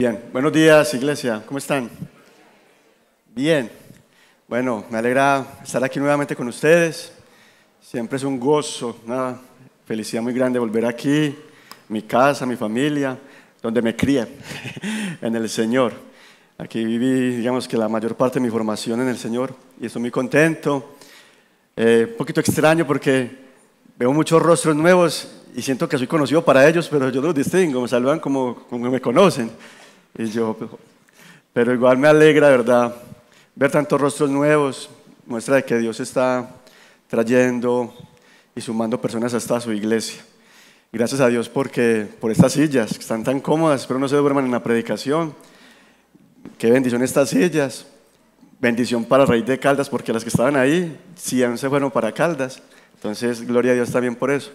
Bien, buenos días iglesia, ¿cómo están? Bien, bueno, me alegra estar aquí nuevamente con ustedes. Siempre es un gozo, una felicidad muy grande volver aquí, mi casa, mi familia, donde me crié, en el Señor. Aquí viví, digamos que la mayor parte de mi formación en el Señor y estoy muy contento. Eh, un poquito extraño porque veo muchos rostros nuevos y siento que soy conocido para ellos, pero yo los distingo, me saludan como, como me conocen. Y yo, pero igual me alegra, ¿verdad? Ver tantos rostros nuevos muestra de que Dios está trayendo y sumando personas hasta su iglesia. Gracias a Dios porque por estas sillas que están tan cómodas, espero no se duerman en la predicación. Qué bendición estas sillas. Bendición para Rey de Caldas porque las que estaban ahí sí se fueron para Caldas. Entonces, gloria a Dios también por eso.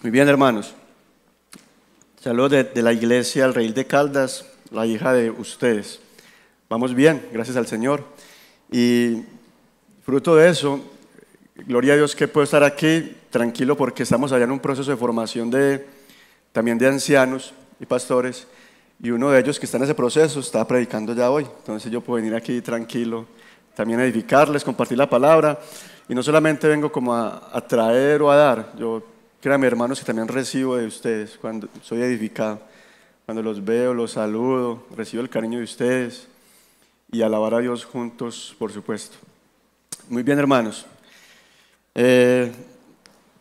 Muy bien, hermanos. Saludos de, la iglesia al Rey de Caldas, la hija de ustedes. Vamos bien, gracias al Señor. Y fruto de eso, gloria a Dios que puedo estar aquí tranquilo porque estamos allá en un proceso de formación de, también de ancianos y pastores. Y uno de ellos que está en ese proceso está predicando ya hoy. Entonces yo puedo venir aquí tranquilo, también edificarles, compartir la palabra. Y no solamente vengo como a, a traer o a dar, yo Créanme, hermanos, que también recibo de ustedes cuando soy edificado. Cuando los veo, los saludo, recibo el cariño de ustedes y alabar a Dios juntos, por supuesto. Muy bien, hermanos. Eh,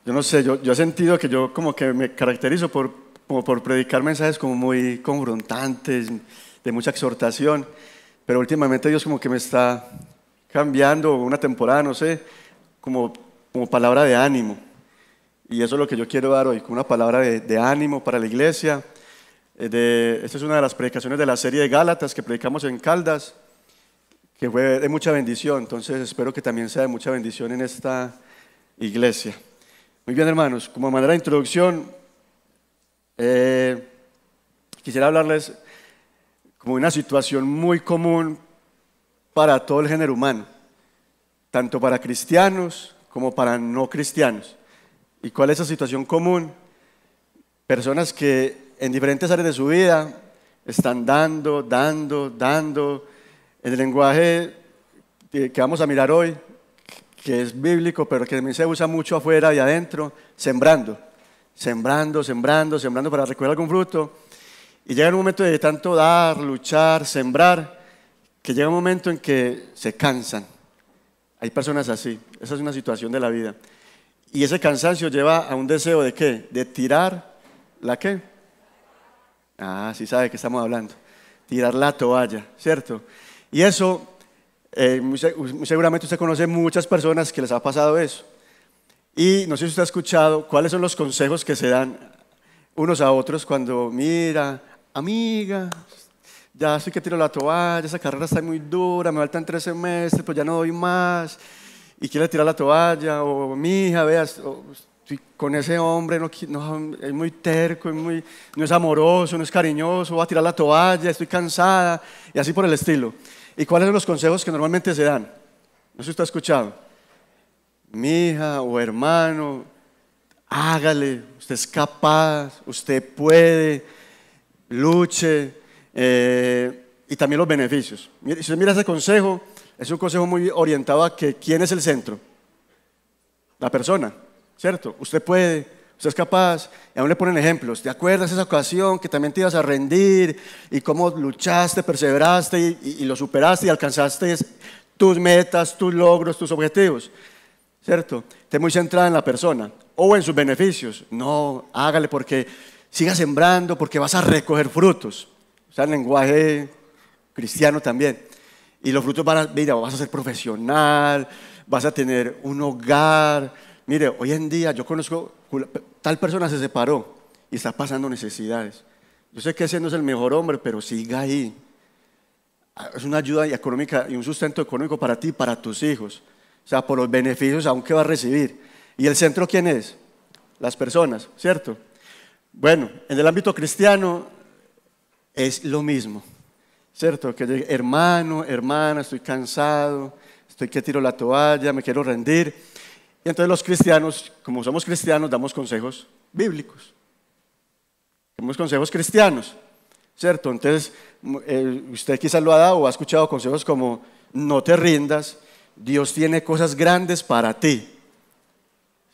yo no sé, yo, yo, he sentido que yo como que me caracterizo por, como por predicar mensajes como muy confrontantes, de mucha exhortación, pero últimamente Dios como que me está cambiando una temporada, no sé, como, como palabra de ánimo y eso es lo que yo quiero dar hoy, con una palabra de, ánimo para la iglesia. Eh, esta es una de las predicaciones de la serie de Gálatas que predicamos en Caldas, que fue de mucha bendición. Entonces espero que también sea de mucha bendición en esta iglesia. Muy bien, hermanos, como manera de introducción, eh, quisiera hablarles como una situación muy común para todo el género humano, tanto para cristianos como para no cristianos. ¿Y cuál es esa situación común? Personas que en diferentes áreas de su vida están dando, dando, dando. En el lenguaje que vamos a mirar hoy, que es bíblico, pero que también se usa mucho afuera y adentro, sembrando, sembrando, sembrando, sembrando para recoger algún fruto. Y llega un momento de tanto dar, luchar, sembrar, que llega un momento en que se cansan. Hay personas así, esa es una situación de la vida. Y ese cansancio lleva a un deseo de qué? De tirar la qué? Ah, sí sabe que estamos hablando. Tirar la toalla, ¿cierto? Y eso, eh, seguramente usted conoce muchas personas que les ha pasado eso. Y no sé si usted ha escuchado cuáles son los consejos que se dan unos a otros cuando, mira, amiga, ya sé que tiro la toalla, esa carrera está muy dura, me faltan tres semestres, pues ya no doy más y quiere tirar la toalla, o mi hija, veas, con ese hombre no, es muy terco, es muy, no es amoroso, no es cariñoso, va a tirar la toalla, estoy cansada, y así por el estilo. ¿Y cuáles son los consejos que normalmente se dan? No sé si usted ha escuchado. Mi hija o hermano, hágale, usted es capaz, usted puede, luche, eh, y también los beneficios. Si usted mira ese consejo, es un consejo muy orientado a que quién es el centro. La persona, ¿cierto? Usted puede, usted es capaz. Y aún le ponen ejemplos. ¿Te acuerdas esa ocasión que también te ibas a rendir y cómo luchaste, perseveraste y, lo superaste y alcanzaste tus metas, tus logros, tus objetivos? ¿Cierto? Esté muy centrada en la persona o en sus beneficios. No, hágale porque siga sembrando, porque vas a recoger frutos. O sea, el lenguaje cristiano también. Y los frutos van a, mira, vas a ser profesional, vas a tener un hogar. Mire, hoy en día yo conozco, tal persona se separó y está pasando necesidades. Yo sé que ese no es el mejor hombre, pero siga ahí. Es una ayuda económica y un sustento económico para ti y para tus hijos. O sea, por los beneficios aún que va a recibir. ¿Y el centro quién es? Las personas, ¿cierto? Bueno, en el ámbito cristiano es lo mismo. ¿Cierto? Que hermano, hermana, estoy cansado, estoy que tiro la toalla, me quiero rendir. Y entonces los cristianos, como somos cristianos, damos consejos bíblicos. Tenemos consejos cristianos, ¿cierto? Entonces, eh, usted quizás lo ha dado o ha escuchado consejos como no te rindas, Dios tiene cosas grandes para ti.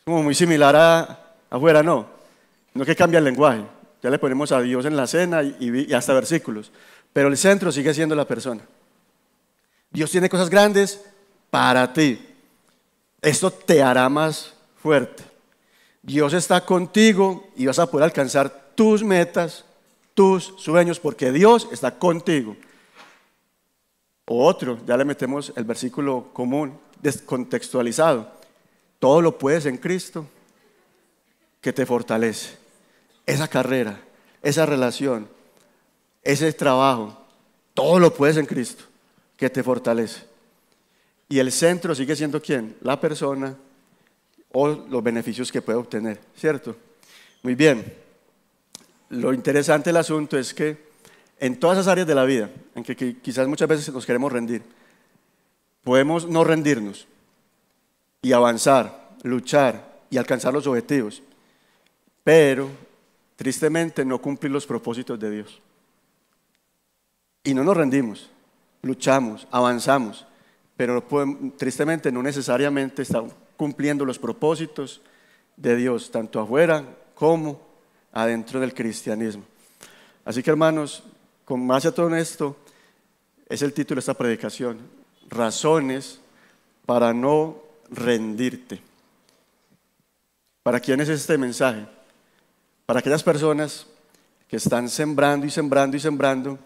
Como muy similar a afuera, no. No que cambia el lenguaje. Ya le ponemos a Dios en la cena y hasta versículos. Pero el centro sigue siendo la persona. Dios tiene cosas grandes para ti. Esto te hará más fuerte. Dios está contigo y vas a poder alcanzar tus metas, tus sueños, porque Dios está contigo. O otro, ya le metemos el versículo común, descontextualizado. Todo lo puedes en Cristo que te fortalece. Esa carrera, esa relación, ese trabajo, todo lo puedes en Cristo que te fortalece. Y el centro sigue siendo quién? La persona o los beneficios que puede obtener, ¿cierto? Muy bien. Lo interesante del asunto es que en todas esas áreas de la vida, en que quizás muchas veces nos queremos rendir, podemos no rendirnos y avanzar, luchar y alcanzar los objetivos, pero tristemente no cumplir los propósitos de Dios. Y no nos rendimos, luchamos, avanzamos, pero tristemente no necesariamente estamos cumpliendo los propósitos de Dios, tanto afuera como adentro del cristianismo. Así que hermanos, con más a todo esto, es el título de esta predicación, razones para no rendirte. ¿Para quién es este mensaje? Para aquellas personas que están sembrando y sembrando y sembrando,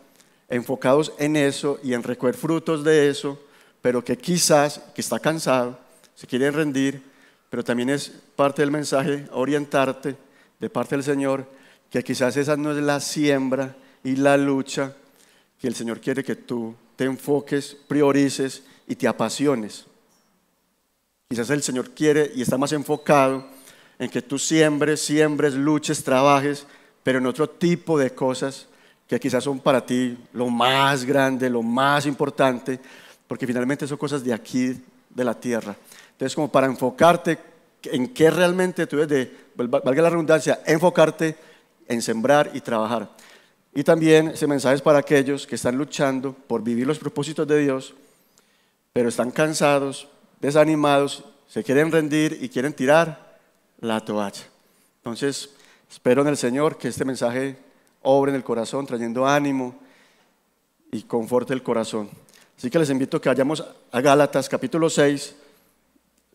enfocados en eso y en recoger frutos de eso, pero que quizás, que está cansado, se quiere rendir, pero también es parte del mensaje orientarte de parte del Señor, que quizás esa no es la siembra y la lucha que el Señor quiere que tú te enfoques, priorices y te apasiones. Quizás el Señor quiere y está más enfocado en que tú siembres, siembres, luches, trabajes, pero en otro tipo de cosas que quizás son para ti lo más grande, lo más importante, porque finalmente son cosas de aquí, de la tierra. Entonces, como para enfocarte en qué realmente tú debes de, valga la redundancia, enfocarte en sembrar y trabajar. Y también ese mensaje es para aquellos que están luchando por vivir los propósitos de Dios, pero están cansados, desanimados, se quieren rendir y quieren tirar la toalla. Entonces, espero en el Señor que este mensaje obre en el corazón, trayendo ánimo y conforte el corazón. Así que les invito a que vayamos a Gálatas capítulo 6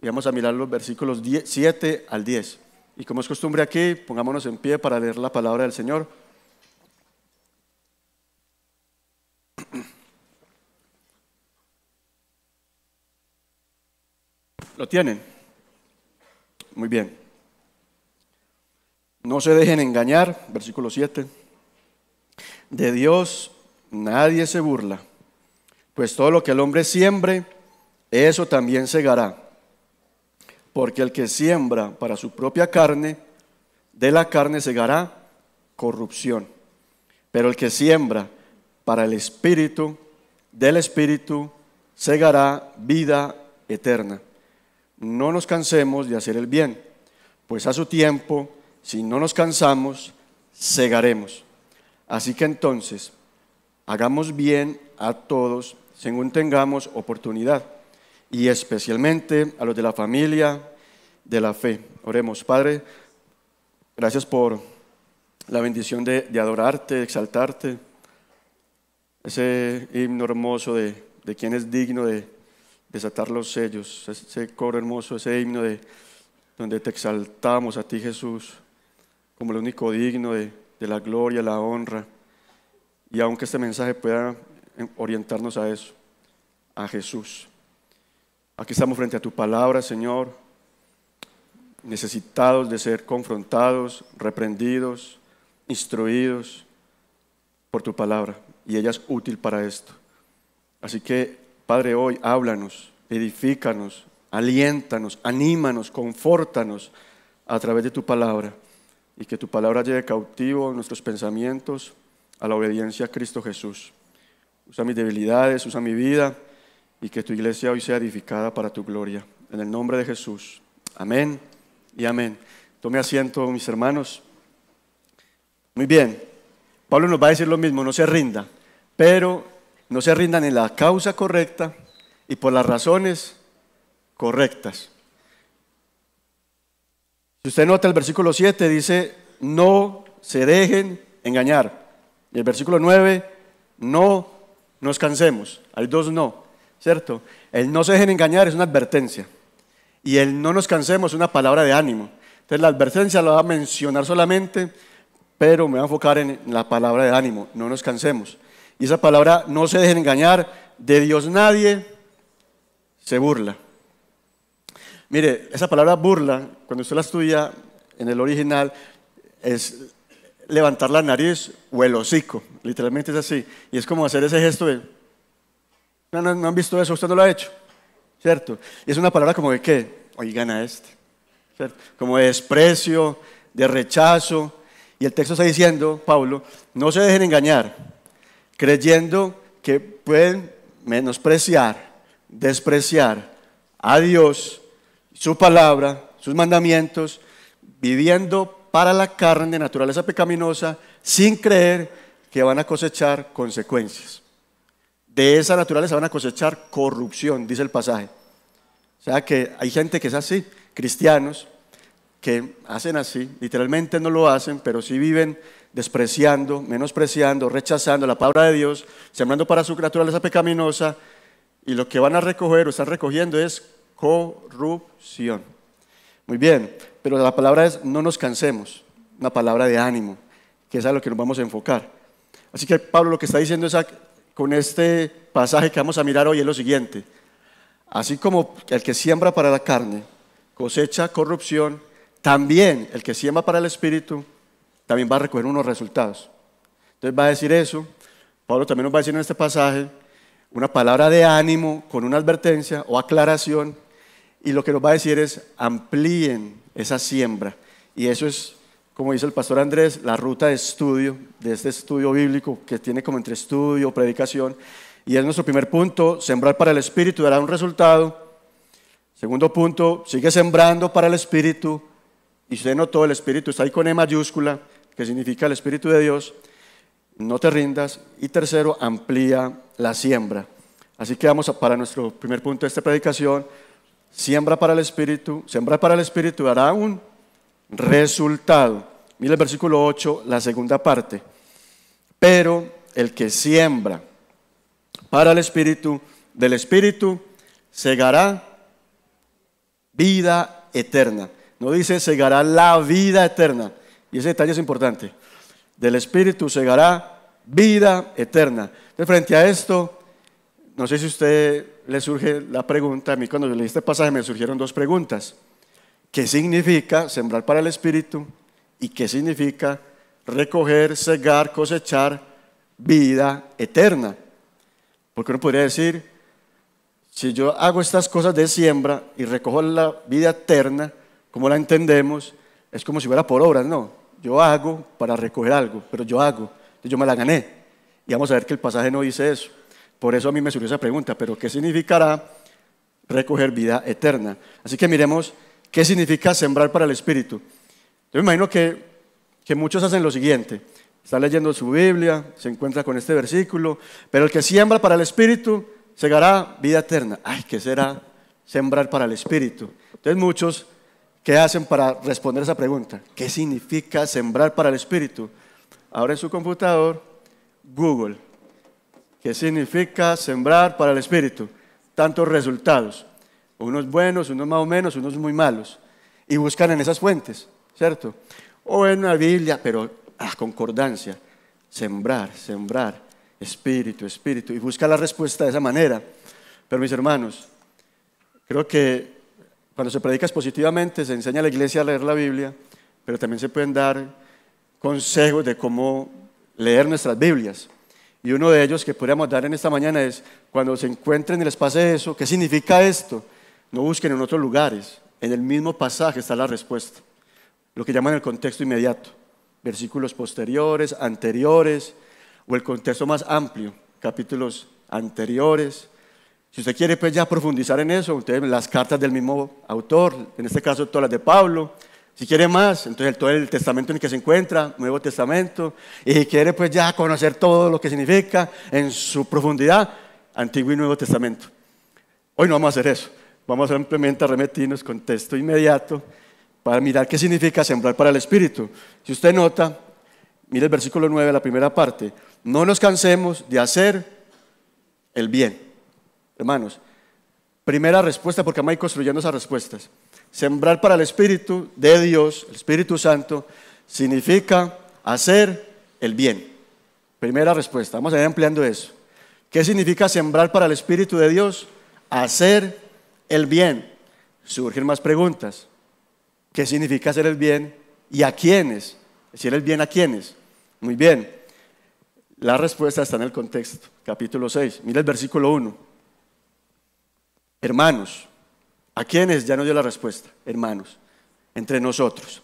y vamos a mirar los versículos 7 al 10. Y como es costumbre aquí, pongámonos en pie para leer la palabra del Señor. ¿Lo tienen? Muy bien. No se dejen engañar, versículo 7. De Dios nadie se burla, pues todo lo que el hombre siembre, eso también segará. Porque el que siembra para su propia carne, de la carne segará corrupción. Pero el que siembra para el espíritu, del espíritu segará vida eterna. No nos cansemos de hacer el bien, pues a su tiempo, si no nos cansamos, segaremos. Así que entonces, hagamos bien a todos según tengamos oportunidad, y especialmente a los de la familia de la fe. Oremos, Padre, gracias por la bendición de, adorarte, de exaltarte, ese himno hermoso de, de quien es digno de desatar los sellos, ese coro hermoso, ese himno de donde te exaltamos a ti Jesús como el único digno de de la gloria, la honra. Y aunque este mensaje pueda orientarnos a eso, a Jesús. Aquí estamos frente a tu palabra, Señor, necesitados de ser confrontados, reprendidos, instruidos por tu palabra. Y ella es útil para esto. Así que, Padre, hoy háblanos, edifícanos, aliéntanos, anímanos, confórtanos a través de tu palabra y que tu palabra lleve cautivo nuestros pensamientos a la obediencia a Cristo Jesús. Usa mis debilidades, usa mi vida y que tu iglesia hoy sea edificada para tu gloria. En el nombre de Jesús. Amén y amén. Tome asiento, mis hermanos. Muy bien, Pablo nos va a decir lo mismo, no se rinda, pero no se rindan en la causa correcta y por las razones correctas. Si usted nota el versículo 7 dice, no se dejen engañar. Y el versículo 9, no nos cansemos. Hay dos no, ¿cierto? El no se dejen engañar es una advertencia. Y el no nos cansemos es una palabra de ánimo. Entonces la advertencia la va a mencionar solamente, pero me voy a enfocar en la palabra de ánimo. No nos cansemos. Y esa palabra, no se dejen engañar, de Dios nadie se burla. Mire, esa palabra burla, cuando usted la estudia en el original, es levantar la nariz o el hocico. Literalmente es así. Y es como hacer ese gesto de... No, no, han visto eso, usted no lo ha hecho. ¿Cierto? Y es una palabra como de qué? Oigan a este. ¿Cierto? Como de desprecio, de rechazo. Y el texto está diciendo, Pablo, no se dejen engañar, creyendo que pueden menospreciar, despreciar a Dios, su palabra, sus mandamientos, viviendo para la carne, naturaleza pecaminosa, sin creer que van a cosechar consecuencias. De esa naturaleza van a cosechar corrupción, dice el pasaje. O sea que hay gente que es así, cristianos, que hacen así, literalmente no lo hacen, pero sí viven despreciando, menospreciando, rechazando la palabra de Dios, sembrando para su naturaleza pecaminosa, y lo que van a recoger o están recogiendo es corrupción. Muy bien, pero la palabra es no nos cansemos, una palabra de ánimo, que es a lo que nos vamos a enfocar. Así que Pablo lo que está diciendo es con este pasaje que vamos a mirar hoy es lo siguiente. Así como el que siembra para la carne cosecha corrupción, también el que siembra para el espíritu también va a recoger unos resultados. Entonces va a decir eso. Pablo también nos va a decir en este pasaje una palabra de ánimo con una advertencia o aclaración y lo que nos va a decir es amplíen esa siembra. Y eso es, como dice el pastor Andrés, la ruta de estudio, de este estudio bíblico que tiene como entre estudio, predicación. Y es nuestro primer punto, sembrar para el Espíritu dará un resultado. Segundo punto, sigue sembrando para el Espíritu. Y usted notó, el Espíritu está ahí con E mayúscula, que significa el Espíritu de Dios. No te rindas. Y tercero, amplía la siembra. Así que vamos para nuestro primer punto de esta predicación, siembra para el Espíritu, siembra para el Espíritu dará un resultado. Mira el versículo 8, la segunda parte. Pero el que siembra para el Espíritu, del Espíritu segará vida eterna. No dice segará la vida eterna. Y ese detalle es importante. Del Espíritu segará vida eterna. De frente a esto, no sé si usted le surge la pregunta, a mí cuando leí este pasaje me surgieron dos preguntas. ¿Qué significa sembrar para el Espíritu? ¿Y qué significa recoger, segar, cosechar vida eterna? Porque uno podría decir, si yo hago estas cosas de siembra y recojo la vida eterna, como la entendemos, es como si fuera por obras, no. Yo hago para recoger algo, pero yo hago, yo me la gané. Y vamos a ver que el pasaje no dice eso. Por eso a mí me surgió esa pregunta, pero ¿qué significará recoger vida eterna? Así que miremos qué significa sembrar para el Espíritu. Yo me imagino que, que muchos hacen lo siguiente. Está leyendo su Biblia, se encuentra con este versículo, pero el que siembra para el Espíritu segará vida eterna. Ay, ¿qué será sembrar para el Espíritu? Entonces muchos, ¿qué hacen para responder esa pregunta? ¿Qué significa sembrar para el Espíritu? Ahora en su computador, Google ¿Qué significa sembrar para el Espíritu? Tantos resultados, unos buenos, unos más o menos, unos muy malos. Y buscan en esas fuentes, ¿cierto? O en la Biblia, pero a concordancia, sembrar, sembrar, espíritu, espíritu, y busca la respuesta de esa manera. Pero mis hermanos, creo que cuando se predica positivamente, se enseña a la iglesia a leer la Biblia, pero también se pueden dar consejos de cómo leer nuestras Biblias. Y uno de ellos que podríamos dar en esta mañana es, cuando se encuentren y les pase eso, ¿qué significa esto? No busquen en otros lugares. En el mismo pasaje está la respuesta. Lo que llaman el contexto inmediato. Versículos posteriores, anteriores, o el contexto más amplio, capítulos anteriores. Si usted quiere pues ya profundizar en eso, usted las cartas del mismo autor, en este caso todas las de Pablo, Si quiere más, entonces todo el testamento en el que se encuentra, Nuevo Testamento, y quiere pues ya conocer todo lo que significa en su profundidad, Antiguo y Nuevo Testamento. Hoy no vamos a hacer eso, vamos a simplemente a remitirnos con texto inmediato para mirar qué significa sembrar para el Espíritu. Si usted nota, mire el versículo 9, la primera parte, no nos cansemos de hacer el bien. Hermanos, primera respuesta, porque vamos a ir construyendo esas respuestas. Sembrar para el Espíritu de Dios, el Espíritu Santo, significa hacer el bien. Primera respuesta, vamos a ir ampliando eso. ¿Qué significa sembrar para el Espíritu de Dios? Hacer el bien. Surgen más preguntas. ¿Qué significa hacer el bien y a quiénes? Decir el bien a quiénes. Muy bien. La respuesta está en el contexto, capítulo 6. Mira el versículo 1. Hermanos, ¿A quiénes? Ya no dio la respuesta, hermanos, entre nosotros.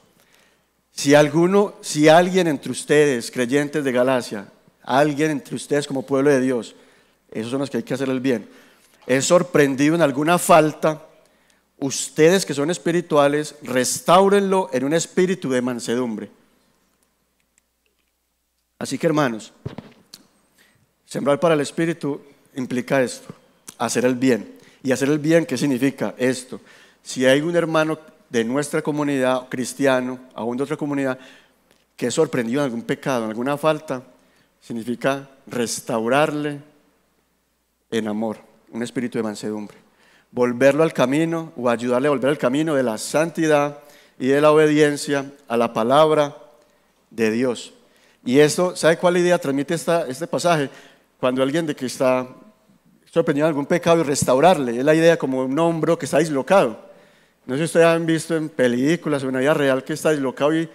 Si alguno, si alguien entre ustedes, creyentes de Galacia, alguien entre ustedes como pueblo de Dios, esos son los que hay que hacer el bien, es sorprendido en alguna falta, ustedes que son espirituales, restáurenlo en un espíritu de mansedumbre. Así que hermanos, sembrar para el espíritu implica esto, hacer el bien. Y hacer el bien, ¿qué significa esto? Si hay un hermano de nuestra comunidad, cristiano, aún de otra comunidad, que es sorprendido en algún pecado, en alguna falta, significa restaurarle en amor, un espíritu de mansedumbre. Volverlo al camino o ayudarle a volver al camino de la santidad y de la obediencia a la palabra de Dios. Y esto, ¿sabe cuál idea transmite esta, este pasaje? Cuando alguien de que está sorprendido algún pecado y restaurarle. Es la idea como un hombro que está dislocado. No sé si ustedes han visto en películas o en la vida real que está dislocado y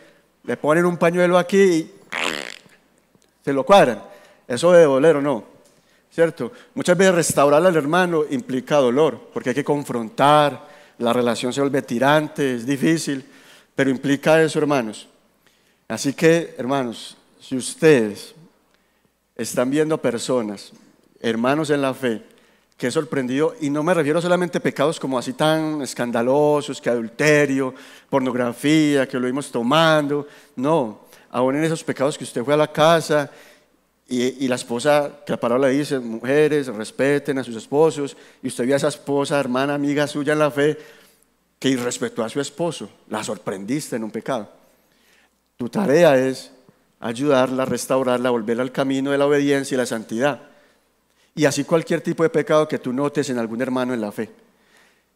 le ponen un pañuelo aquí y se lo cuadran. Eso debe doler o no. ¿Cierto? Muchas veces restaurar al hermano implica dolor, porque hay que confrontar, la relación se vuelve tirante, es difícil, pero implica eso, hermanos. Así que, hermanos, si ustedes están viendo personas hermanos en la fe, que he sorprendido, y no me refiero solamente a pecados como así tan escandalosos, que adulterio, pornografía, que lo vimos tomando, no, aún en esos pecados que usted fue a la casa y, la esposa, que la palabra dice, mujeres, respeten a sus esposos, y usted vio a esa esposa, hermana, amiga suya en la fe, que irrespetó a su esposo, la sorprendiste en un pecado. Tu tarea es ayudarla, restaurarla, volverla al camino de la obediencia y la santidad. Y así cualquier tipo de pecado que tú notes en algún hermano en la fe.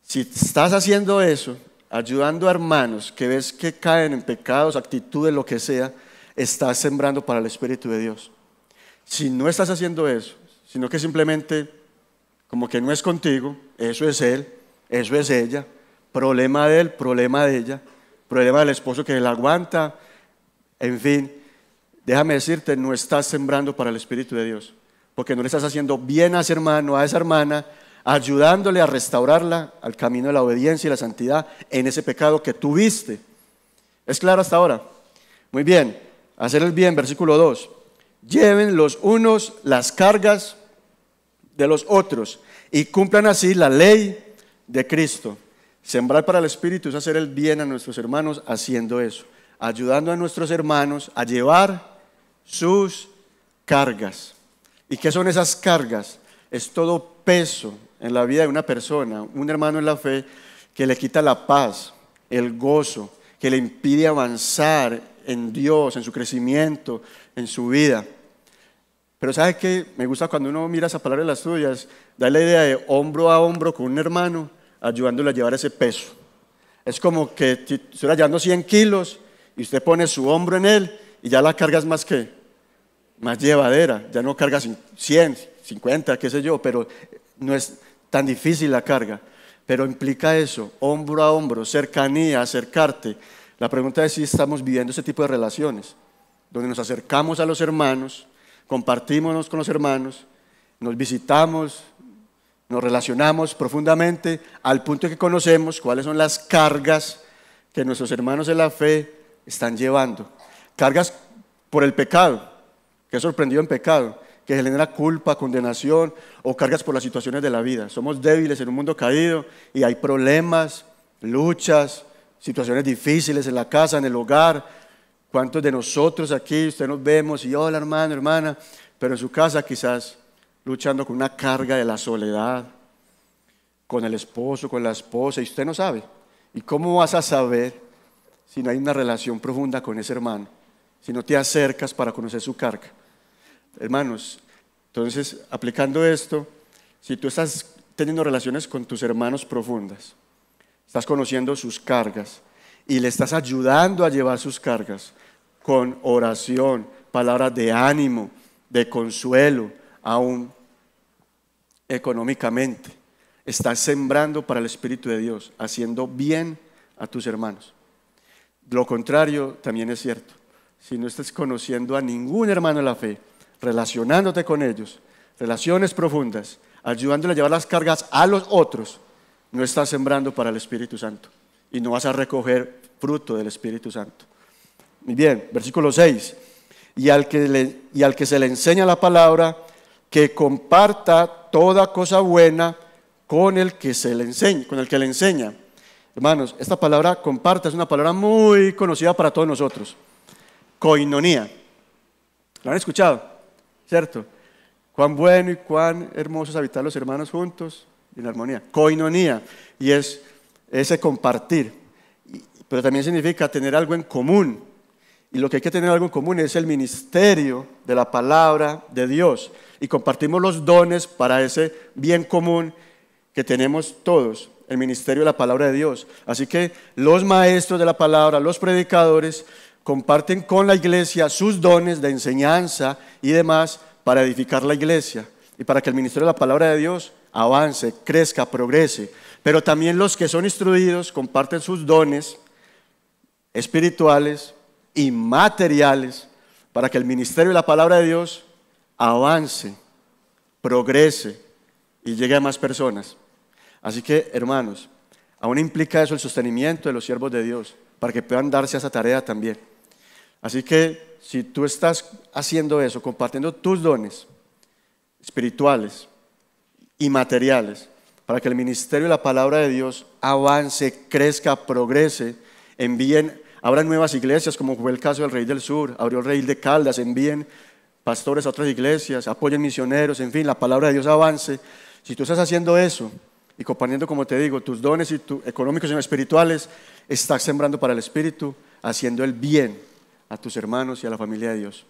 Si estás haciendo eso, ayudando a hermanos que ves que caen en pecados, actitudes, lo que sea, estás sembrando para el Espíritu de Dios. Si no estás haciendo eso, sino que simplemente como que no es contigo, eso es él, eso es ella, problema de él, problema de ella, problema del esposo que la aguanta, en fin, déjame decirte, no estás sembrando para el Espíritu de Dios porque no le estás haciendo bien a ese hermano, a esa hermana, ayudándole a restaurarla al camino de la obediencia y la santidad en ese pecado que tuviste. ¿Es claro hasta ahora? Muy bien, hacer el bien, versículo 2. Lleven los unos las cargas de los otros y cumplan así la ley de Cristo. Sembrar para el Espíritu es hacer el bien a nuestros hermanos haciendo eso, ayudando a nuestros hermanos a llevar sus cargas. ¿Y qué son esas cargas? Es todo peso en la vida de una persona, un hermano en la fe, que le quita la paz, el gozo, que le impide avanzar en Dios, en su crecimiento, en su vida. Pero ¿sabe qué? Me gusta cuando uno mira esa palabra de las tuyas, da la idea de hombro a hombro con un hermano, ayudándole a llevar ese peso. Es como que estuviera llevando 100 kilos y usted pone su hombro en él y ya la carga es más que más llevadera, ya no cargas 100, 50, qué sé yo, pero no es tan difícil la carga. Pero implica eso, hombro a hombro, cercanía, acercarte. La pregunta es si estamos viviendo ese tipo de relaciones, donde nos acercamos a los hermanos, compartimos con los hermanos, nos visitamos, nos relacionamos profundamente al punto que conocemos cuáles son las cargas que nuestros hermanos de la fe están llevando. Cargas por el pecado, que es sorprendido en pecado, que genera culpa, condenación o cargas por las situaciones de la vida. Somos débiles en un mundo caído y hay problemas, luchas, situaciones difíciles en la casa, en el hogar. ¿Cuántos de nosotros aquí, usted nos vemos y hola hermano, hermana, pero en su casa quizás luchando con una carga de la soledad, con el esposo, con la esposa, y usted no sabe. ¿Y cómo vas a saber si no hay una relación profunda con ese hermano? Si no te acercas para conocer su carga. Hermanos, entonces, aplicando esto, si tú estás teniendo relaciones con tus hermanos profundas, estás conociendo sus cargas y le estás ayudando a llevar sus cargas con oración, palabras de ánimo, de consuelo, aún económicamente. Estás sembrando para el Espíritu de Dios, haciendo bien a tus hermanos. Lo contrario también es cierto. Si no estás conociendo a ningún hermano en la fe, relacionándote con ellos, relaciones profundas, ayudándole a llevar las cargas a los otros, no estás sembrando para el Espíritu Santo y no vas a recoger fruto del Espíritu Santo. Muy bien, versículo 6. Y al que, y al que se le enseña la palabra, que comparta toda cosa buena con el que se le enseña, con el que le enseña. Hermanos, esta palabra comparta es una palabra muy conocida para todos nosotros. Coinonía. ¿Lo han escuchado? ¿Cierto? Cuán bueno y cuán hermoso es habitar los hermanos juntos en armonía. Coinonía. Y es ese compartir. Pero también significa tener algo en común. Y lo que hay que tener algo en común es el ministerio de la palabra de Dios. Y compartimos los dones para ese bien común que tenemos todos, el ministerio de la palabra de Dios. Así que los maestros de la palabra, los predicadores, comparten con la iglesia sus dones de enseñanza y demás para edificar la iglesia y para que el ministerio de la palabra de Dios avance, crezca, progrese. Pero también los que son instruidos comparten sus dones espirituales y materiales para que el ministerio de la palabra de Dios avance, progrese y llegue a más personas. Así que, hermanos, aún implica eso el sostenimiento de los siervos de Dios, para que puedan darse a esa tarea también. Así que si tú estás haciendo eso, compartiendo tus dones espirituales y materiales, para que el ministerio de la palabra de Dios avance, crezca, progrese, envíen, abran nuevas iglesias, como fue el caso del Rey del Sur, abrió el Rey de Caldas, envíen pastores a otras iglesias, apoyen misioneros, en fin, la palabra de Dios avance. Si tú estás haciendo eso y compartiendo, como te digo, tus dones y económicos y espirituales, estás sembrando para el Espíritu, haciendo el bien a tus hermanos y a la familia de Dios.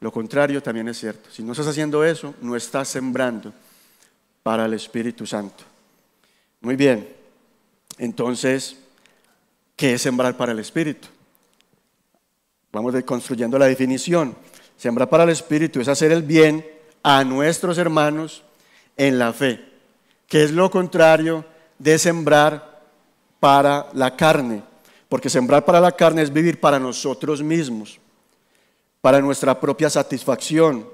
Lo contrario también es cierto. Si no estás haciendo eso, no estás sembrando para el Espíritu Santo. Muy bien. Entonces, ¿qué es sembrar para el Espíritu? Vamos construyendo la definición. Sembrar para el Espíritu es hacer el bien a nuestros hermanos en la fe, que es lo contrario de sembrar para la carne. Porque sembrar para la carne es vivir para nosotros mismos, para nuestra propia satisfacción.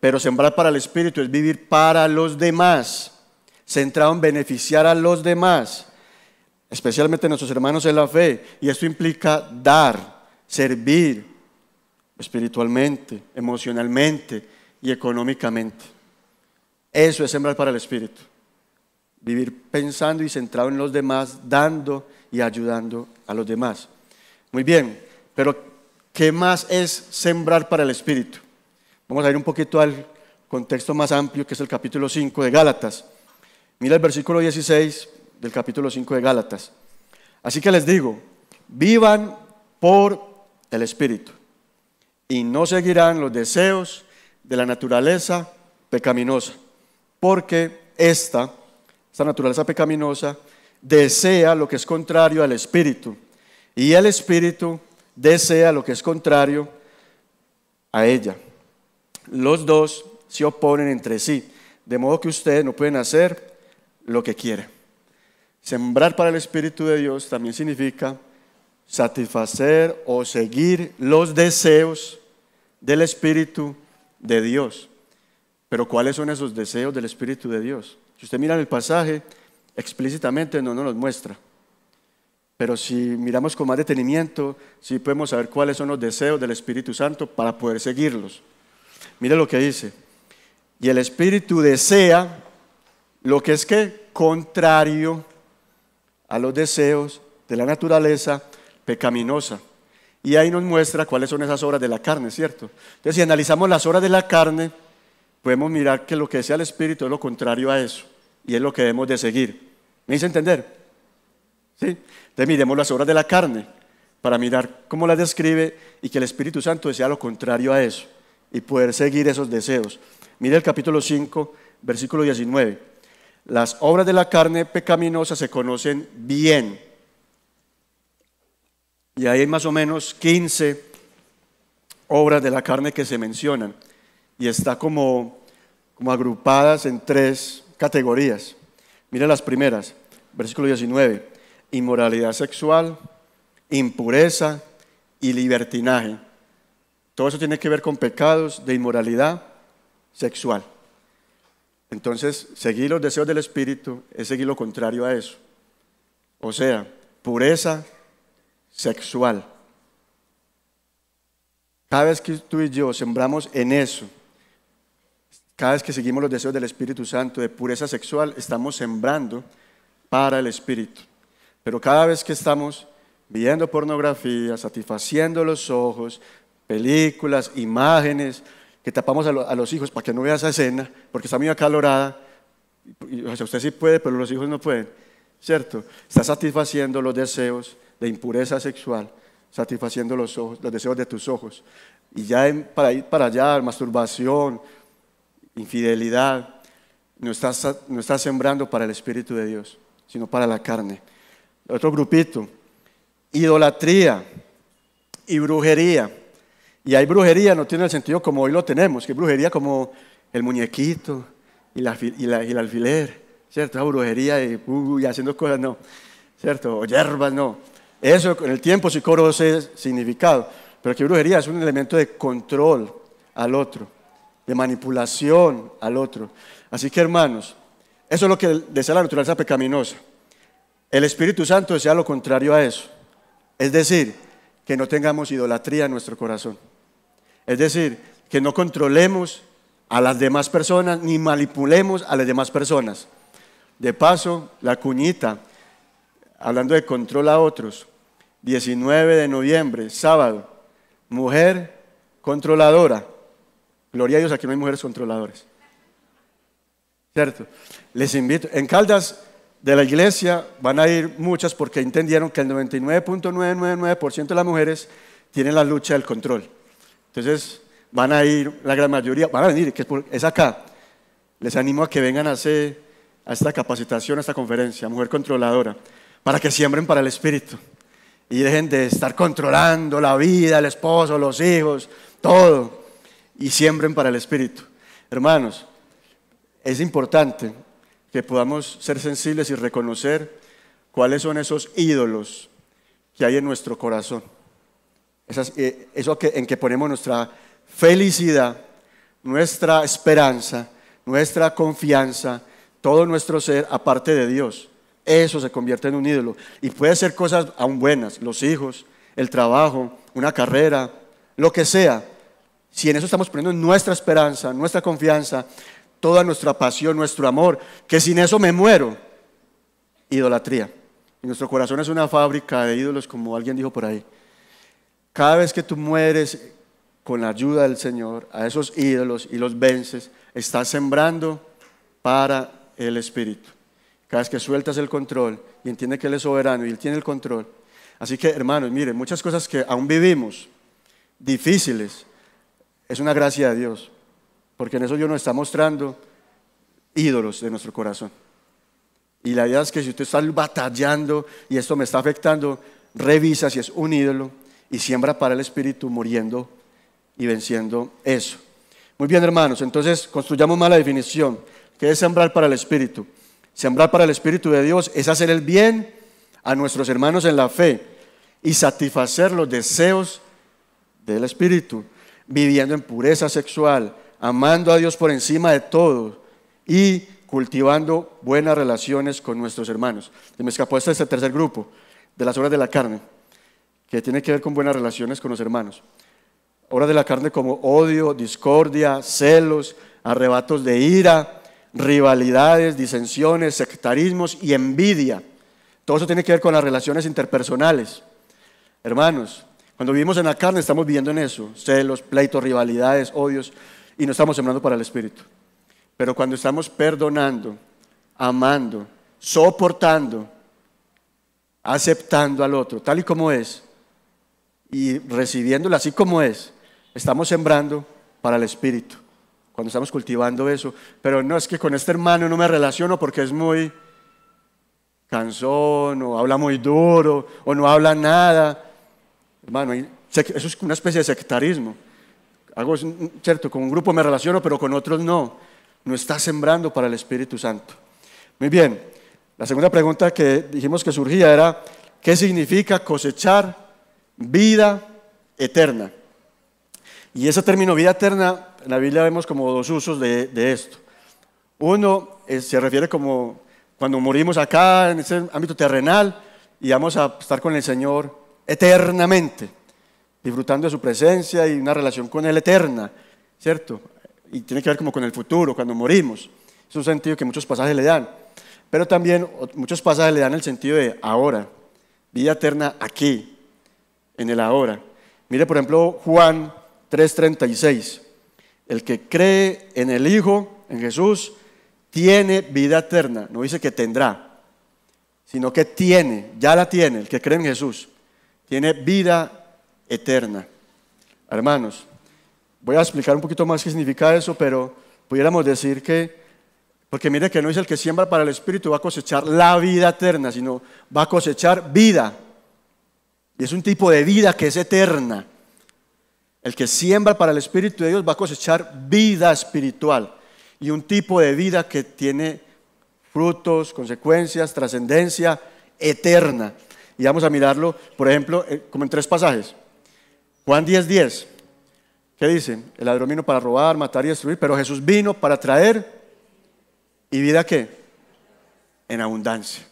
Pero sembrar para el Espíritu es vivir para los demás, centrado en beneficiar a los demás, especialmente nuestros hermanos en la fe. Y esto implica dar, servir espiritualmente, emocionalmente y económicamente. Eso es sembrar para el Espíritu. Vivir pensando y centrado en los demás, dando y ayudando a los demás. Muy bien, pero ¿qué más es sembrar para el Espíritu? Vamos a ir un poquito al contexto más amplio que es el capítulo 5 de Gálatas. Mira el versículo 16 del capítulo 5 de Gálatas. Así que les digo, vivan por el Espíritu y no seguirán los deseos de la naturaleza pecaminosa, porque esta, esta naturaleza pecaminosa, desea lo que es contrario al espíritu y el espíritu desea lo que es contrario a ella. Los dos se oponen entre sí, de modo que ustedes no pueden hacer lo que quieren. Sembrar para el Espíritu de Dios también significa satisfacer o seguir los deseos del Espíritu de Dios. Pero ¿cuáles son esos deseos del Espíritu de Dios? Si usted mira el pasaje, explícitamente no nos muestra. Pero si miramos con más detenimiento, sí podemos saber cuáles son los deseos del Espíritu Santo para poder seguirlos. Mire lo que dice. Y el Espíritu desea lo que es que contrario a los deseos de la naturaleza pecaminosa. Y ahí nos muestra cuáles son esas obras de la carne, ¿cierto? Entonces, si analizamos las obras de la carne, podemos mirar que lo que desea el Espíritu es lo contrario a eso, y es lo que debemos de seguir. ¿Me hice entender? ¿Sí? Entonces, miremos las obras de la carne para mirar cómo las describe y que el Espíritu Santo desea lo contrario a eso y poder seguir esos deseos. Mire el capítulo 5, versículo 19. Las obras de la carne pecaminosa se conocen bien. Y hay más o menos 15 obras de la carne que se mencionan. Y está como, como agrupadas en tres categorías. Mire las primeras, versículo 19. Inmoralidad sexual, impureza y libertinaje. Todo eso tiene que ver con pecados de inmoralidad sexual. Entonces, seguir los deseos del Espíritu es seguir lo contrario a eso. O sea, pureza sexual. Cada vez que tú y yo sembramos en eso, cada vez que seguimos los deseos del Espíritu Santo de pureza sexual, estamos sembrando para el Espíritu. Pero cada vez que estamos viendo pornografía, satisfaciendo los ojos, películas, imágenes, que tapamos a, los hijos para que no vean esa escena, porque está muy acalorada. o sea, usted sí puede, pero los hijos no pueden, ¿cierto? Está satisfaciendo los deseos de impureza sexual, satisfaciendo los, ojos, los deseos de tus ojos. Y ya para ir para allá, masturbación, infidelidad, no estás, no estás sembrando para el Espíritu de Dios, sino para la carne. Otro grupito, idolatría y brujería. Y hay brujería, no tiene el sentido como hoy lo tenemos, que brujería como el muñequito y, la, y, el alfiler, ¿cierto? La brujería y, uh, y, haciendo cosas, no, ¿cierto? O hierbas, no. Eso en el tiempo sí ese significado, pero que brujería es un elemento de control al otro, de manipulación al otro. Así que hermanos, eso es lo que desea la naturaleza pecaminosa. El Espíritu Santo desea lo contrario a eso. Es decir, que no tengamos idolatría en nuestro corazón. Es decir, que no controlemos a las demás personas ni manipulemos a las demás personas. De paso, la cuñita, hablando de control a otros, 19 de noviembre, sábado, mujer controladora. Gloria a Dios, aquí no hay mujeres controladoras. ¿Cierto? Les invito. En Caldas de la iglesia van a ir muchas porque entendieron que el 99.999% de las mujeres tienen la lucha del control. Entonces van a ir, la gran mayoría, van a venir, que es acá. Les animo a que vengan a, hacer, esta capacitación, a esta conferencia, Mujer Controladora, para que siembren para el Espíritu y dejen de estar controlando la vida, el esposo, los hijos, todo, y siembren para el Espíritu. Hermanos, es importante que podamos ser sensibles y reconocer cuáles son esos ídolos que hay en nuestro corazón. Eh, eso que, en que ponemos nuestra felicidad, nuestra esperanza, nuestra confianza, todo nuestro ser aparte de Dios. Eso se convierte en un ídolo. Y puede ser cosas aún buenas, los hijos, el trabajo, una carrera, lo que sea. Si en eso estamos poniendo nuestra esperanza, nuestra confianza, toda nuestra pasión, nuestro amor, que sin eso me muero. Idolatría. Y nuestro corazón es una fábrica de ídolos, como alguien dijo por ahí. Cada vez que tú mueres con la ayuda del Señor a esos ídolos y los vences, estás sembrando para el Espíritu. Cada vez que sueltas el control y entiendes que Él es soberano y Él tiene el control. Así que, hermanos, miren, muchas cosas que aún vivimos difíciles, es una gracia de Dios. Porque en eso Dios nos está mostrando ídolos de nuestro corazón. Y la idea es que si usted está batallando y esto me está afectando, revisa si es un ídolo y siembra para el Espíritu muriendo y venciendo eso. Muy bien, hermanos, entonces construyamos más la definición. ¿Qué es sembrar para el Espíritu? Sembrar para el Espíritu de Dios es hacer el bien a nuestros hermanos en la fe y satisfacer los deseos del Espíritu, viviendo en pureza sexual, amando a Dios por encima de todo y cultivando buenas relaciones con nuestros hermanos. Se me escapó este, este tercer grupo de las obras de la carne, que tiene que ver con buenas relaciones con los hermanos. Obras de la carne como odio, discordia, celos, arrebatos de ira, rivalidades, disensiones, sectarismos y envidia. Todo eso tiene que ver con las relaciones interpersonales. Hermanos, cuando vivimos en la carne estamos viviendo en eso, celos, pleitos, rivalidades, odios, y no estamos sembrando para el Espíritu. Pero cuando estamos perdonando, amando, soportando, aceptando al otro, tal y como es, y recibiéndolo así como es, estamos sembrando para el Espíritu, cuando estamos cultivando eso. Pero no es que con este hermano no me relaciono porque es muy cansón, o habla muy duro, o no habla nada. Hermano, eso es una especie de sectarismo. Hago, cierto, con un grupo me relaciono, pero con otros no. No está sembrando para el Espíritu Santo. Muy bien, la segunda pregunta que dijimos que surgía era, ¿qué significa cosechar vida eterna? Y ese término vida eterna, en la Biblia vemos como dos usos de, esto. Uno se refiere como cuando morimos acá, en ese ámbito terrenal, y vamos a estar con el Señor eternamente, disfrutando de su presencia y una relación con Él eterna, ¿cierto? Y tiene que ver como con el futuro, cuando morimos. Es un sentido que muchos pasajes le dan. Pero también muchos pasajes le dan el sentido de ahora, vida eterna aquí, en el ahora. Mire, por ejemplo, Juan 3:36. El que cree en el Hijo, en Jesús, tiene vida eterna. No dice que tendrá, sino que tiene, ya la tiene, el que cree en Jesús tiene vida eterna. Hermanos, voy a explicar un poquito más qué significa eso, pero pudiéramos decir que, porque mire que no es el que siembra para el Espíritu va a cosechar la vida eterna, sino va a cosechar vida. Y es un tipo de vida que es eterna. El que siembra para el Espíritu de Dios va a cosechar vida espiritual y un tipo de vida que tiene frutos, consecuencias, trascendencia eterna. Y vamos a mirarlo, por ejemplo, eh, como en tres pasajes. Juan 10:10. 10. ¿Qué dice? El ladrón vino para robar, matar y destruir, pero Jesús vino para traer y vida qué? En abundancia.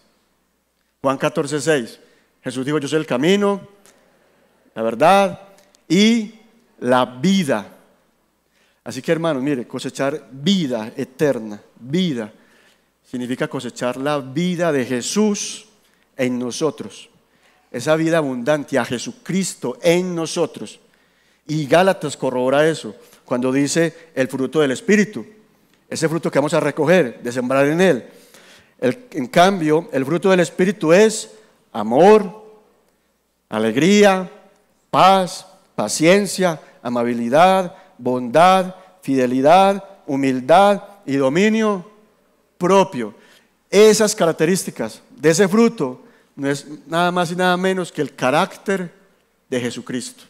Juan 14:6. Jesús dijo, yo soy el camino, la verdad y la vida. Así que hermanos, mire, cosechar vida eterna, vida, significa cosechar la vida de Jesús en nosotros esa vida abundante a Jesucristo en nosotros. Y Gálatas corrobora eso cuando dice el fruto del Espíritu, ese fruto que vamos a recoger, de sembrar en Él. en cambio, el fruto del Espíritu es amor, alegría, paz, paciencia, amabilidad, bondad, fidelidad, humildad y dominio propio. Esas características de ese fruto no es nada más y nada menos que el carácter de Jesucristo.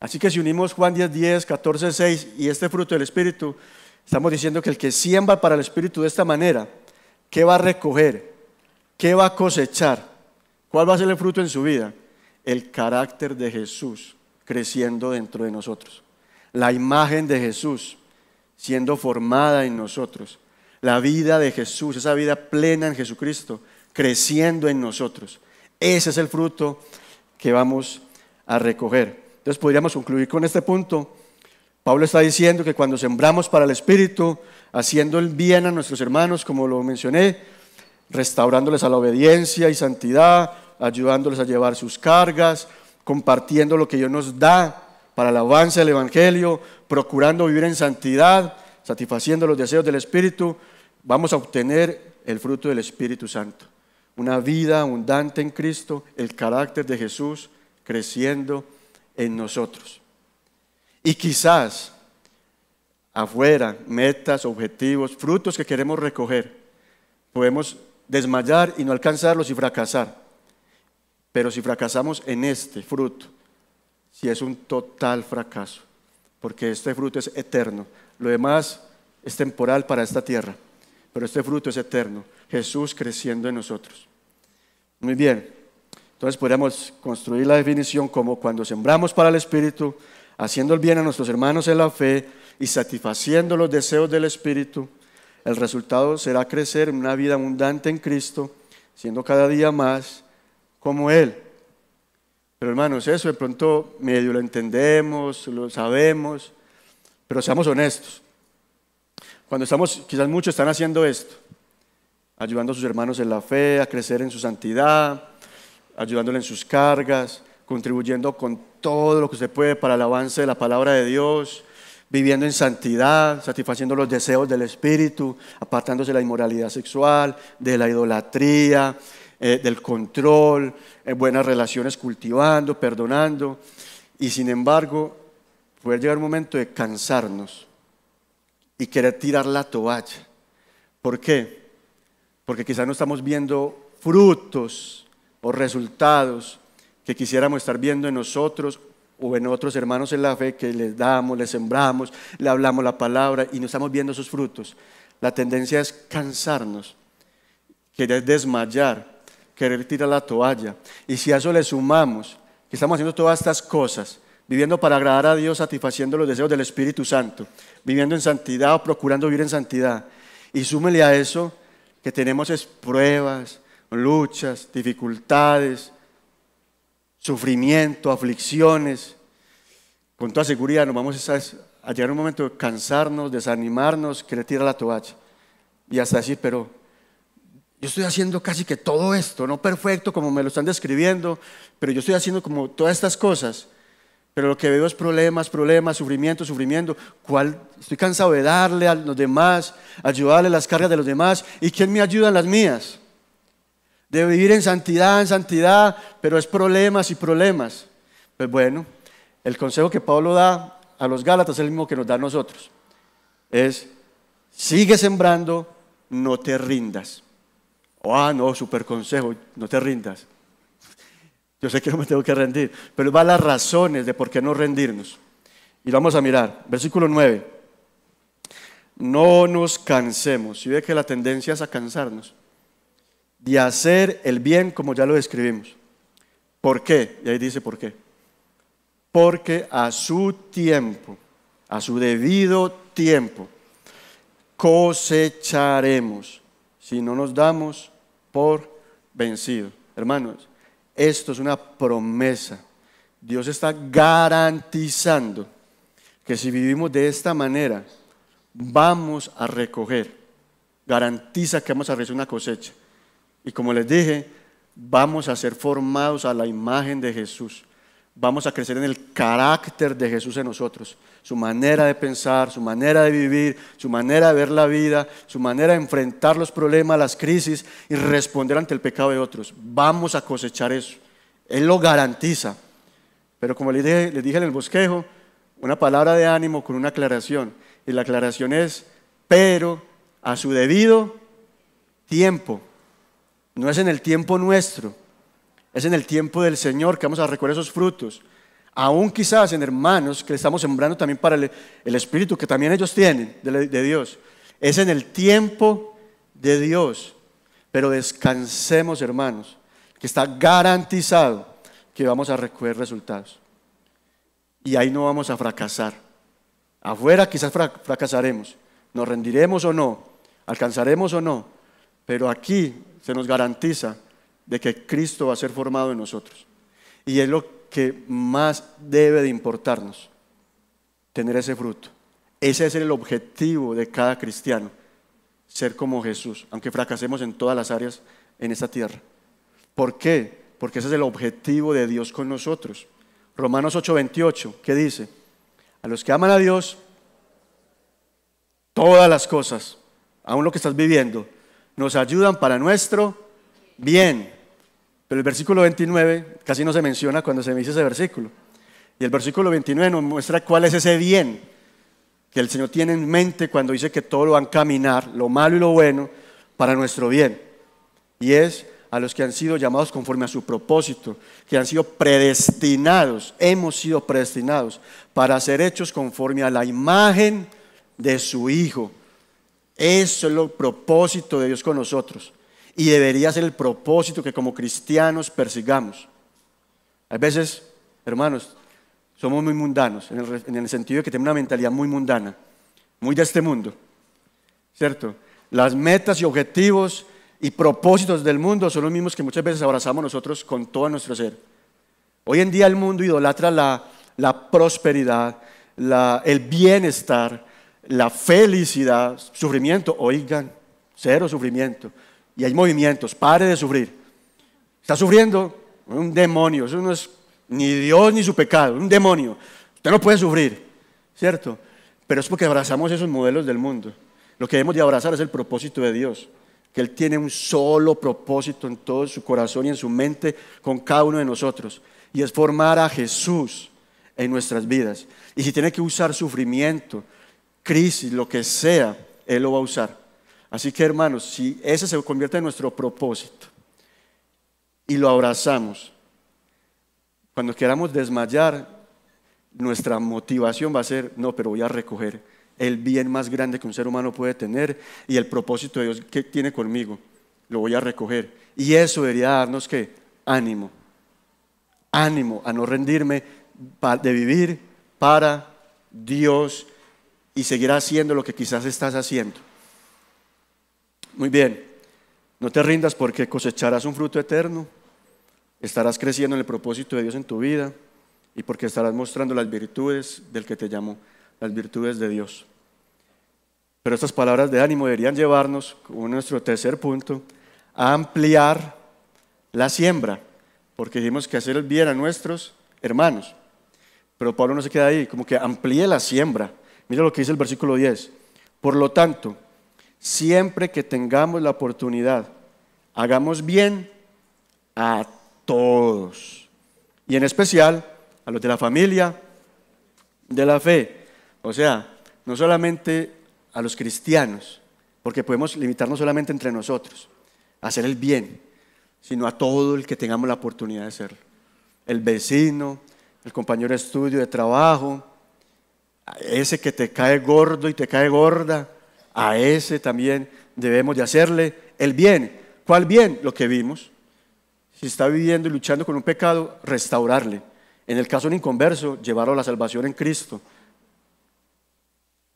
Así que si unimos Juan 10, 10, 14, 6 y este fruto del Espíritu, estamos diciendo que el que siembra para el Espíritu de esta manera, ¿qué va a recoger? ¿Qué va a cosechar? ¿Cuál va a ser el fruto en su vida? El carácter de Jesús creciendo dentro de nosotros. La imagen de Jesús siendo formada en nosotros. La vida de Jesús, esa vida plena en Jesucristo, creciendo en nosotros. Ese es el fruto que vamos a recoger. Entonces podríamos concluir con este punto. Pablo está diciendo que cuando sembramos para el Espíritu, haciendo el bien a nuestros hermanos, como lo mencioné, restaurándoles a la obediencia y santidad, ayudándoles a llevar sus cargas, compartiendo lo que Dios nos da para el avance del Evangelio, procurando vivir en santidad, satisfaciendo los deseos del Espíritu, vamos a obtener el fruto del Espíritu Santo una vida abundante en Cristo, el carácter de Jesús creciendo en nosotros. Y quizás afuera, metas, objetivos, frutos que queremos recoger, podemos desmayar y no alcanzarlos y fracasar. Pero si fracasamos en este fruto, si es un total fracaso, porque este fruto es eterno, lo demás es temporal para esta tierra, pero este fruto es eterno. Jesús creciendo en nosotros. Muy bien, entonces podríamos construir la definición como cuando sembramos para el Espíritu, haciendo el bien a nuestros hermanos en la fe y satisfaciendo los deseos del Espíritu, el resultado será crecer en una vida abundante en Cristo, siendo cada día más como Él. Pero hermanos, eso de pronto medio lo entendemos, lo sabemos, pero seamos honestos. Cuando estamos, quizás muchos están haciendo esto, ayudando a sus hermanos en la fe, a crecer en su santidad, ayudándole en sus cargas, contribuyendo con todo lo que usted puede para el avance de la palabra de Dios, viviendo en santidad, satisfaciendo los deseos del Espíritu, apartándose de la inmoralidad sexual, de la idolatría, eh, del control, en buenas relaciones, cultivando, perdonando. Y sin embargo, puede llegar un momento de cansarnos y querer tirar la toalla. ¿Por qué? Porque quizás no estamos viendo frutos o resultados que quisiéramos estar viendo en nosotros o en otros hermanos en la fe que les damos, les sembramos, le hablamos la palabra y no estamos viendo esos frutos. La tendencia es cansarnos, querer desmayar, querer tirar la toalla. Y si a eso le sumamos que estamos haciendo todas estas cosas, viviendo para agradar a Dios, satisfaciendo los deseos del Espíritu Santo, viviendo en santidad o procurando vivir en santidad, y súmele a eso que tenemos es pruebas, luchas, dificultades, sufrimiento, aflicciones, con toda seguridad nos vamos a, llegar a un momento de cansarnos, desanimarnos, querer tirar la toalla. Y hasta decir, pero yo estoy haciendo casi que todo esto, no perfecto como me lo están describiendo, pero yo estoy haciendo como todas estas cosas. Pero lo que veo es problemas, problemas, sufrimiento, sufrimiento. ¿Cuál? Estoy cansado de darle a los demás, ayudarle las cargas de los demás. ¿Y quién me ayuda en las mías? de vivir en santidad, en santidad, pero es problemas y problemas. Pues bueno, el consejo que Pablo da a los Gálatas es el mismo que nos da a nosotros. Es, sigue sembrando, no te rindas. Oh, ah, no, super consejo, no te rindas. Yo sé que no me tengo que rendir, pero va a las razones de por qué no rendirnos. Y vamos a mirar, versículo 9. No nos cansemos. Si ve que la tendencia es a cansarnos de hacer el bien como ya lo describimos. ¿Por qué? Y ahí dice por qué. Porque a su tiempo, a su debido tiempo, cosecharemos si no nos damos por vencidos. Hermanos, esto es una promesa. Dios está garantizando que si vivimos de esta manera, vamos a recoger. Garantiza que vamos a recibir una cosecha. Y como les dije, vamos a ser formados a la imagen de Jesús. Vamos a crecer en el carácter de Jesús en nosotros. Su manera de pensar, su manera de vivir, su manera de ver la vida, su manera de enfrentar los problemas, las crisis y responder ante el pecado de otros. Vamos a cosechar eso. Él lo garantiza. Pero como les dije, dije en el bosquejo, una palabra de ánimo con una aclaración. Y la aclaración es, pero a su debido tiempo. No es en el tiempo nuestro, es en el tiempo del Señor que vamos a recoger esos frutos. Aún quizás en hermanos que estamos sembrando también para el, Espíritu que también ellos tienen de, de Dios. Es en el tiempo de Dios. Pero descansemos, hermanos, que está garantizado que vamos a recoger resultados. Y ahí no vamos a fracasar. Afuera quizás fracasaremos. Nos rendiremos o no. Alcanzaremos o no. Pero aquí se nos garantiza de que Cristo va a ser formado en nosotros. Y es lo que más debe de importarnos, tener ese fruto. Ese es el objetivo de cada cristiano, ser como Jesús, aunque fracasemos en todas las áreas en esta tierra. ¿Por qué? Porque ese es el objetivo de Dios con nosotros. Romanos 8:28, ¿qué dice? A los que aman a Dios, todas las cosas, aún lo que estás viviendo, nos ayudan para nuestro bien. Pero el versículo 29 casi no se menciona cuando se me dice ese versículo. Y el versículo 29 nos muestra cuál es ese bien que el Señor tiene en mente cuando dice que todo lo va a caminar, lo malo y lo bueno, para nuestro bien. Y es a los que han sido llamados conforme a su propósito, que han sido predestinados, hemos sido predestinados para ser hechos conforme a la imagen de su Hijo eso es el propósito de Dios con nosotros. Y debería ser el propósito que como cristianos persigamos. A veces, hermanos, somos muy mundanos, en el, en el sentido de que tenemos una mentalidad muy mundana, muy de este mundo. ¿Cierto? Las metas y objetivos y propósitos del mundo son los mismos que muchas veces abrazamos nosotros con todo nuestro ser. Hoy en día el mundo idolatra la, prosperidad, el bienestar, la felicidad, sufrimiento, oigan, cero sufrimiento. Y hay movimientos, pare de sufrir. Está sufriendo un demonio, eso no es ni Dios ni su pecado, un demonio. Usted no puede sufrir, ¿cierto? Pero es porque abrazamos esos modelos del mundo. Lo que debemos de abrazar es el propósito de Dios, que Él tiene un solo propósito en todo su corazón y en su mente con cada uno de nosotros, y es formar a Jesús en nuestras vidas. Y si tiene que usar sufrimiento, crisis, lo que sea, Él lo va a usar. Así que hermanos, si ese se convierte en nuestro propósito y lo abrazamos, cuando queramos desmayar, nuestra motivación va a ser, no, pero voy a recoger el bien más grande que un ser humano puede tener y el propósito de Dios que tiene conmigo, lo voy a recoger. Y eso debería darnos que ánimo, ánimo a no rendirme, de vivir para Dios y seguir haciendo lo que quizás estás haciendo. Muy bien, no te rindas porque cosecharás un fruto eterno, estarás creciendo en el propósito de Dios en tu vida y porque estarás mostrando las virtudes del que te llamó, las virtudes de Dios. Pero estas palabras de ánimo deberían llevarnos, como nuestro tercer punto, a ampliar la siembra, porque dijimos que hacer el bien a nuestros hermanos. Pero Pablo no se queda ahí, como que amplíe la siembra. Mira lo que dice el versículo 10. Por lo tanto, siempre que tengamos la oportunidad, hagamos bien a todos. Y en especial a los de la familia de la fe. O sea, no solamente a los cristianos, porque podemos limitarnos solamente entre nosotros, a hacer el bien, sino a todo el que tengamos la oportunidad de hacerlo. El vecino, el compañero de estudio, de trabajo, ese que te cae gordo y te cae gorda, a ese también debemos de hacerle el bien. ¿Cuál bien? Lo que vimos. Si está viviendo y luchando con un pecado, restaurarle. En el caso de un inconverso, llevarlo a la salvación en Cristo.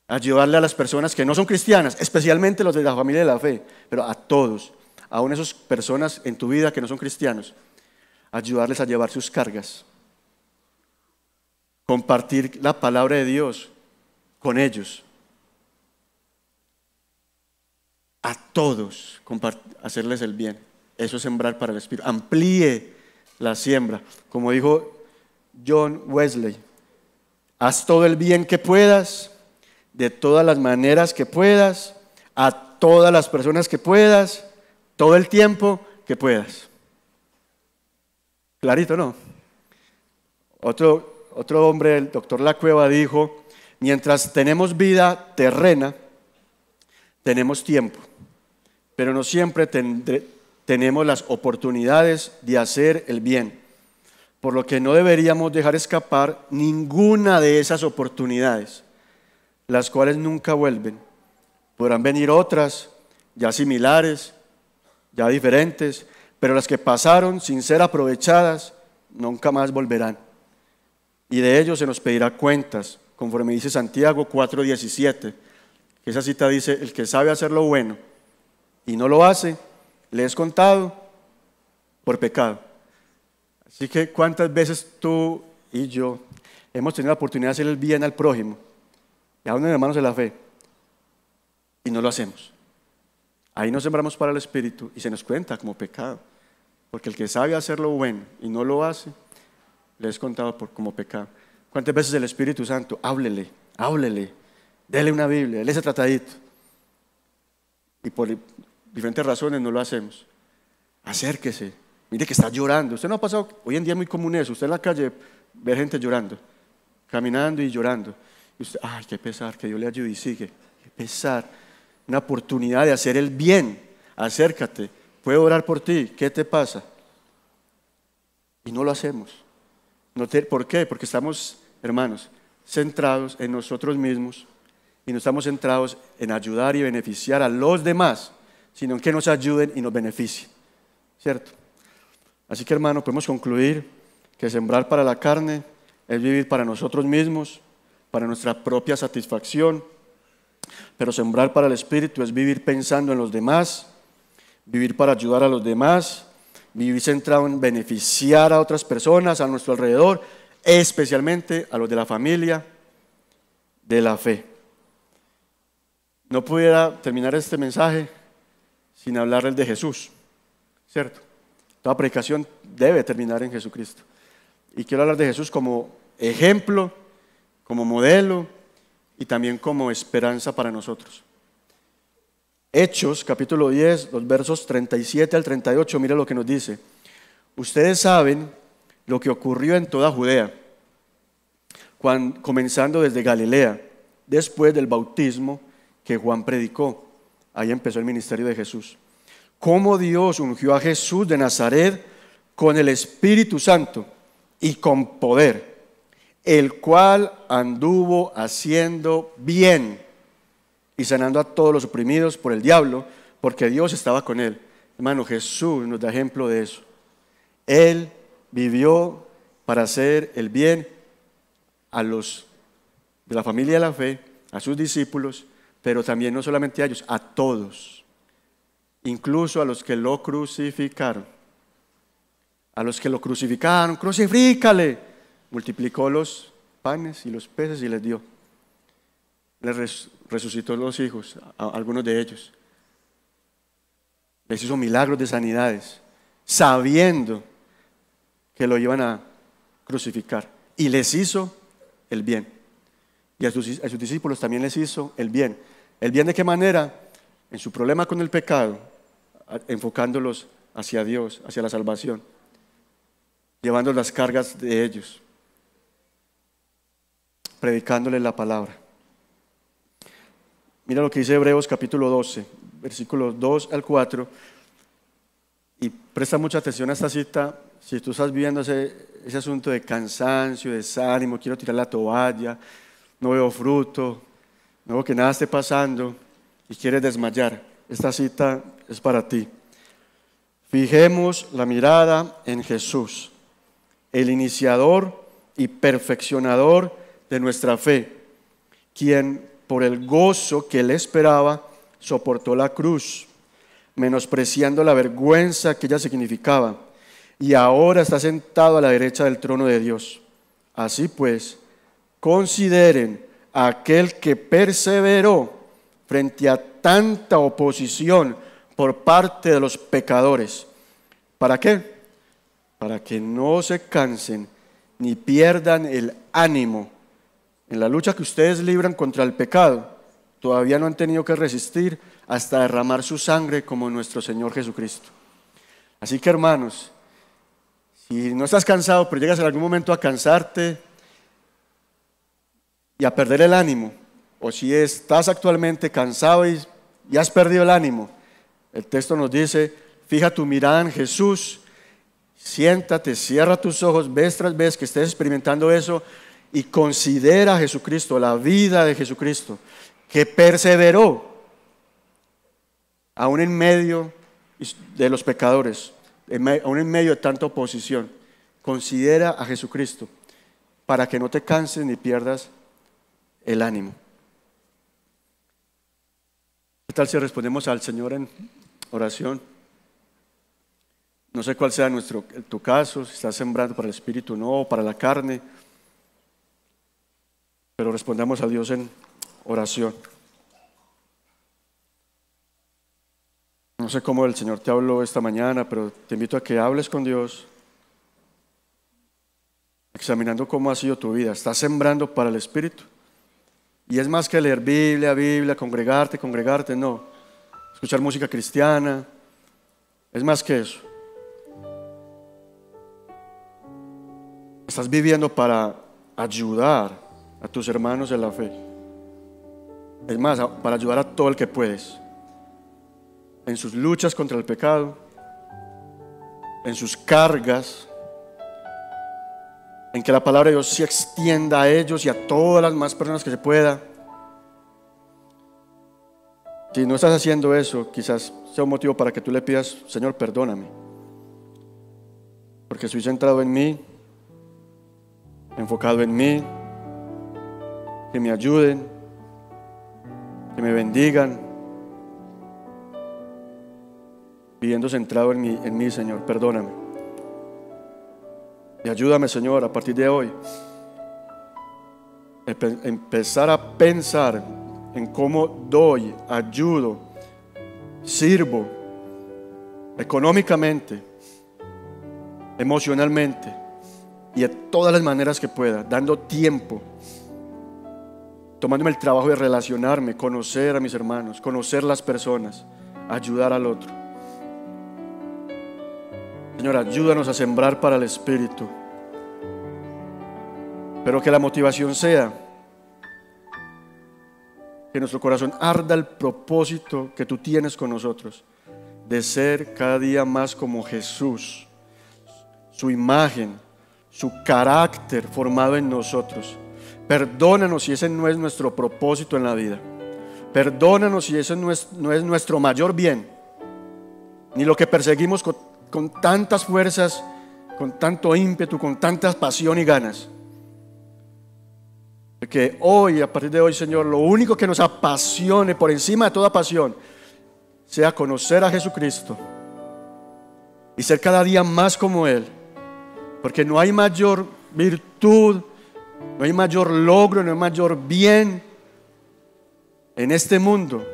Ayudarle a las personas que no son cristianas, especialmente los de la familia de la fe, pero a todos, aún esas personas en tu vida que no son cristianos, ayudarles a llevar sus cargas compartir la palabra de Dios con ellos. A todos hacerles el bien. Eso es sembrar para el Espíritu. Amplíe la siembra. Como dijo John Wesley, haz todo el bien que puedas, de todas las maneras que puedas, a todas las personas que puedas, todo el tiempo que puedas. Clarito, ¿no? Otro otro hombre, el doctor La Cueva, dijo, mientras tenemos vida terrena, tenemos tiempo, pero no siempre tenemos las oportunidades de hacer el bien, por lo que no deberíamos dejar escapar ninguna de esas oportunidades, las cuales nunca vuelven. Podrán venir otras, ya similares, ya diferentes, pero las que pasaron sin ser aprovechadas, nunca más volverán y de ellos se nos pedirá cuentas, conforme dice Santiago 4:17, que esa cita dice, el que sabe hacer lo bueno y no lo hace, le es contado por pecado. Así que cuántas veces tú y yo hemos tenido la oportunidad de hacer el bien al prójimo, y aún en hermanos de la fe, y no lo hacemos. Ahí nos sembramos para el Espíritu y se nos cuenta como pecado. Porque el que sabe hacer lo bueno y no lo hace, le es contado por, como pecado. ¿Cuántas veces el Espíritu Santo, háblele, háblele, déle una Biblia, déle ese tratadito? Y por diferentes razones no lo hacemos. Acérquese, mire que está llorando. Usted no ha pasado, hoy en día es muy común eso, usted en la calle ve gente llorando, caminando y llorando. Y usted, ay, qué pesar, que Dios le ayude y sigue. Qué pesar. Una oportunidad de hacer el bien. Acércate, puedo orar por ti, ¿qué te pasa? Y no lo hacemos. ¿Por qué? Porque estamos, hermanos, centrados en nosotros mismos y no estamos centrados en ayudar y beneficiar a los demás, sino que nos ayuden y nos beneficien. ¿Cierto? Así que, hermano, podemos concluir que sembrar para la carne es vivir para nosotros mismos, para nuestra propia satisfacción, pero sembrar para el Espíritu es vivir pensando en los demás, vivir para ayudar a los demás vivir centrado en beneficiar a otras personas a nuestro alrededor, especialmente a los de la familia de la fe. No pudiera terminar este mensaje sin hablarles de Jesús, ¿cierto? Toda predicación debe terminar en Jesucristo. Y quiero hablar de Jesús como ejemplo, como modelo y también como esperanza para nosotros. Hechos, capítulo 10, los versos 37 al 38, mira lo que nos dice. Ustedes saben lo que ocurrió en toda Judea, comenzando desde Galilea, después del bautismo que Juan predicó. Ahí empezó el ministerio de Jesús. Cómo Dios ungió a Jesús de Nazaret con el Espíritu Santo y con poder, el cual anduvo haciendo bien y sanando a todos los oprimidos por el diablo, porque Dios estaba con él. Hermano, Jesús nos da ejemplo de eso. Él vivió para hacer el bien a los de la familia de la fe, a sus discípulos, pero también no solamente a ellos, a todos, incluso a los que lo crucificaron. A los que lo crucificaron, crucifícale. Multiplicó los panes y los peces y les dio. Les resucitó los hijos, a algunos de ellos. Les hizo milagros de sanidades, sabiendo que lo iban a crucificar. Y les hizo el bien. Y a sus, discípulos también les hizo el bien. ¿El bien de qué manera? En su problema con el pecado, enfocándolos hacia Dios, hacia la salvación, llevando las cargas de ellos, predicándoles la palabra. Mira lo que dice Hebreos capítulo 12, versículos 2 al 4, y presta mucha atención a esta cita si tú estás viviendo ese, asunto de cansancio, desánimo, quiero tirar la toalla, no veo fruto, no veo que nada esté pasando y quieres desmayar, esta cita es para ti. Fijemos la mirada en Jesús, el iniciador y perfeccionador de nuestra fe, quien por el gozo que le esperaba soportó la cruz, menospreciando la vergüenza que ella significaba y ahora está sentado a la derecha del trono de Dios. Así pues, consideren a aquel que perseveró frente a tanta oposición por parte de los pecadores. ¿Para qué? Para que no se cansen ni pierdan el ánimo en la lucha que ustedes libran contra el pecado. Todavía no han tenido que resistir hasta derramar su sangre como nuestro Señor Jesucristo. Así que hermanos, si no estás cansado, pero llegas en algún momento a cansarte y a perder el ánimo, o si estás actualmente cansado y, has perdido el ánimo, el texto nos dice, fija tu mirada en Jesús, siéntate, cierra tus ojos, ves tras vez que estés experimentando eso y considera a Jesucristo, la vida de Jesucristo, que perseveró aún en medio de los pecadores, aún en medio de tanta oposición, considera a Jesucristo para que no te canses ni pierdas el ánimo. ¿Qué tal si respondemos al Señor en oración? No sé cuál sea nuestro, tu caso, si estás sembrando para el Espíritu o no, para la carne, pero respondamos a Dios en oración. No sé cómo el Señor te habló esta mañana, pero te invito a que hables con Dios, examinando cómo ha sido tu vida. ¿Estás sembrando para el Espíritu? Y es más que leer Biblia, Biblia, congregarte, congregarte, no. Escuchar música cristiana, es más que eso. Estás viviendo para ayudar a tus hermanos en la fe. Es más, para ayudar a todo el que puedes en sus luchas contra el pecado, en sus cargas, en que la palabra de Dios se extienda a ellos y a todas las más personas que se pueda. Si no estás haciendo eso, quizás sea un motivo para que tú le pidas, Señor, perdóname. Porque estoy centrado en mí, enfocado en mí, que me ayuden, que me bendigan, viviendo centrado en mí, en mí, Señor, perdóname. Y ayúdame, Señor, a partir de hoy, empezar a pensar en cómo doy, ayudo, sirvo económicamente, emocionalmente y de todas las maneras que pueda, dando tiempo, tomándome el trabajo de relacionarme, conocer a mis hermanos, conocer las personas, ayudar al otro. Señor, ayúdanos a sembrar para el Espíritu. Pero que la motivación sea que nuestro corazón arda el propósito que tú tienes con nosotros, de ser cada día más como Jesús, su imagen, su carácter formado en nosotros. Perdónanos si ese no es nuestro propósito en la vida. Perdónanos si ese no es, no es nuestro mayor bien, ni lo que perseguimos con, con tantas fuerzas, con tanto ímpetu, con tanta pasión y ganas. Que hoy, a partir de hoy, Señor, lo único que nos apasione por encima de toda pasión sea conocer a Jesucristo y ser cada día más como Él. Porque no hay mayor virtud, no hay mayor logro, no hay mayor bien en este mundo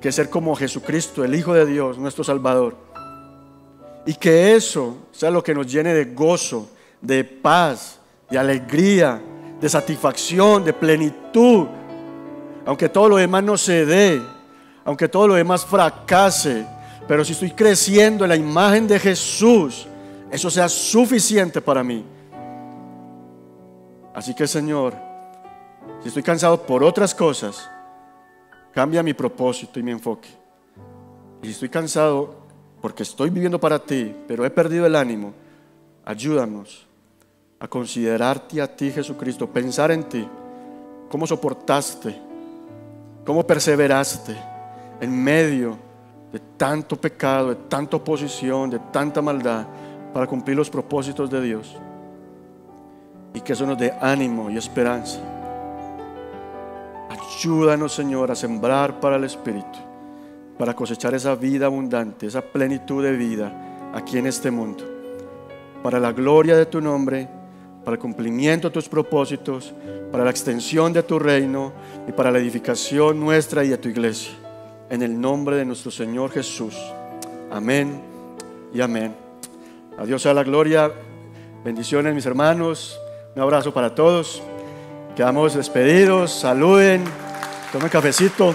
que ser como Jesucristo, el Hijo de Dios, nuestro Salvador. Y que eso sea lo que nos llene de gozo, de paz, de alegría, de satisfacción, de plenitud. Aunque todo lo demás no se dé, aunque todo lo demás fracase, pero si estoy creciendo en la imagen de Jesús, eso sea suficiente para mí. Así que Señor, si estoy cansado por otras cosas, cambia mi propósito y mi enfoque. Y si estoy cansado porque estoy viviendo para ti, pero he perdido el ánimo, ayúdanos a considerarte a ti, Jesucristo, pensar en ti, cómo soportaste, cómo perseveraste en medio de tanto pecado, de tanta oposición, de tanta maldad, para cumplir los propósitos de Dios. Y que eso nos dé ánimo y esperanza. Ayúdanos, Señor, a sembrar para el Espíritu, para cosechar esa vida abundante, esa plenitud de vida aquí en este mundo. Para la gloria de tu nombre para el cumplimiento de tus propósitos, para la extensión de tu reino y para la edificación nuestra y de tu iglesia. En el nombre de nuestro Señor Jesús. Amén y amén. A sea la gloria. Bendiciones mis hermanos. Un abrazo para todos. Quedamos despedidos. Saluden. Tomen cafecito.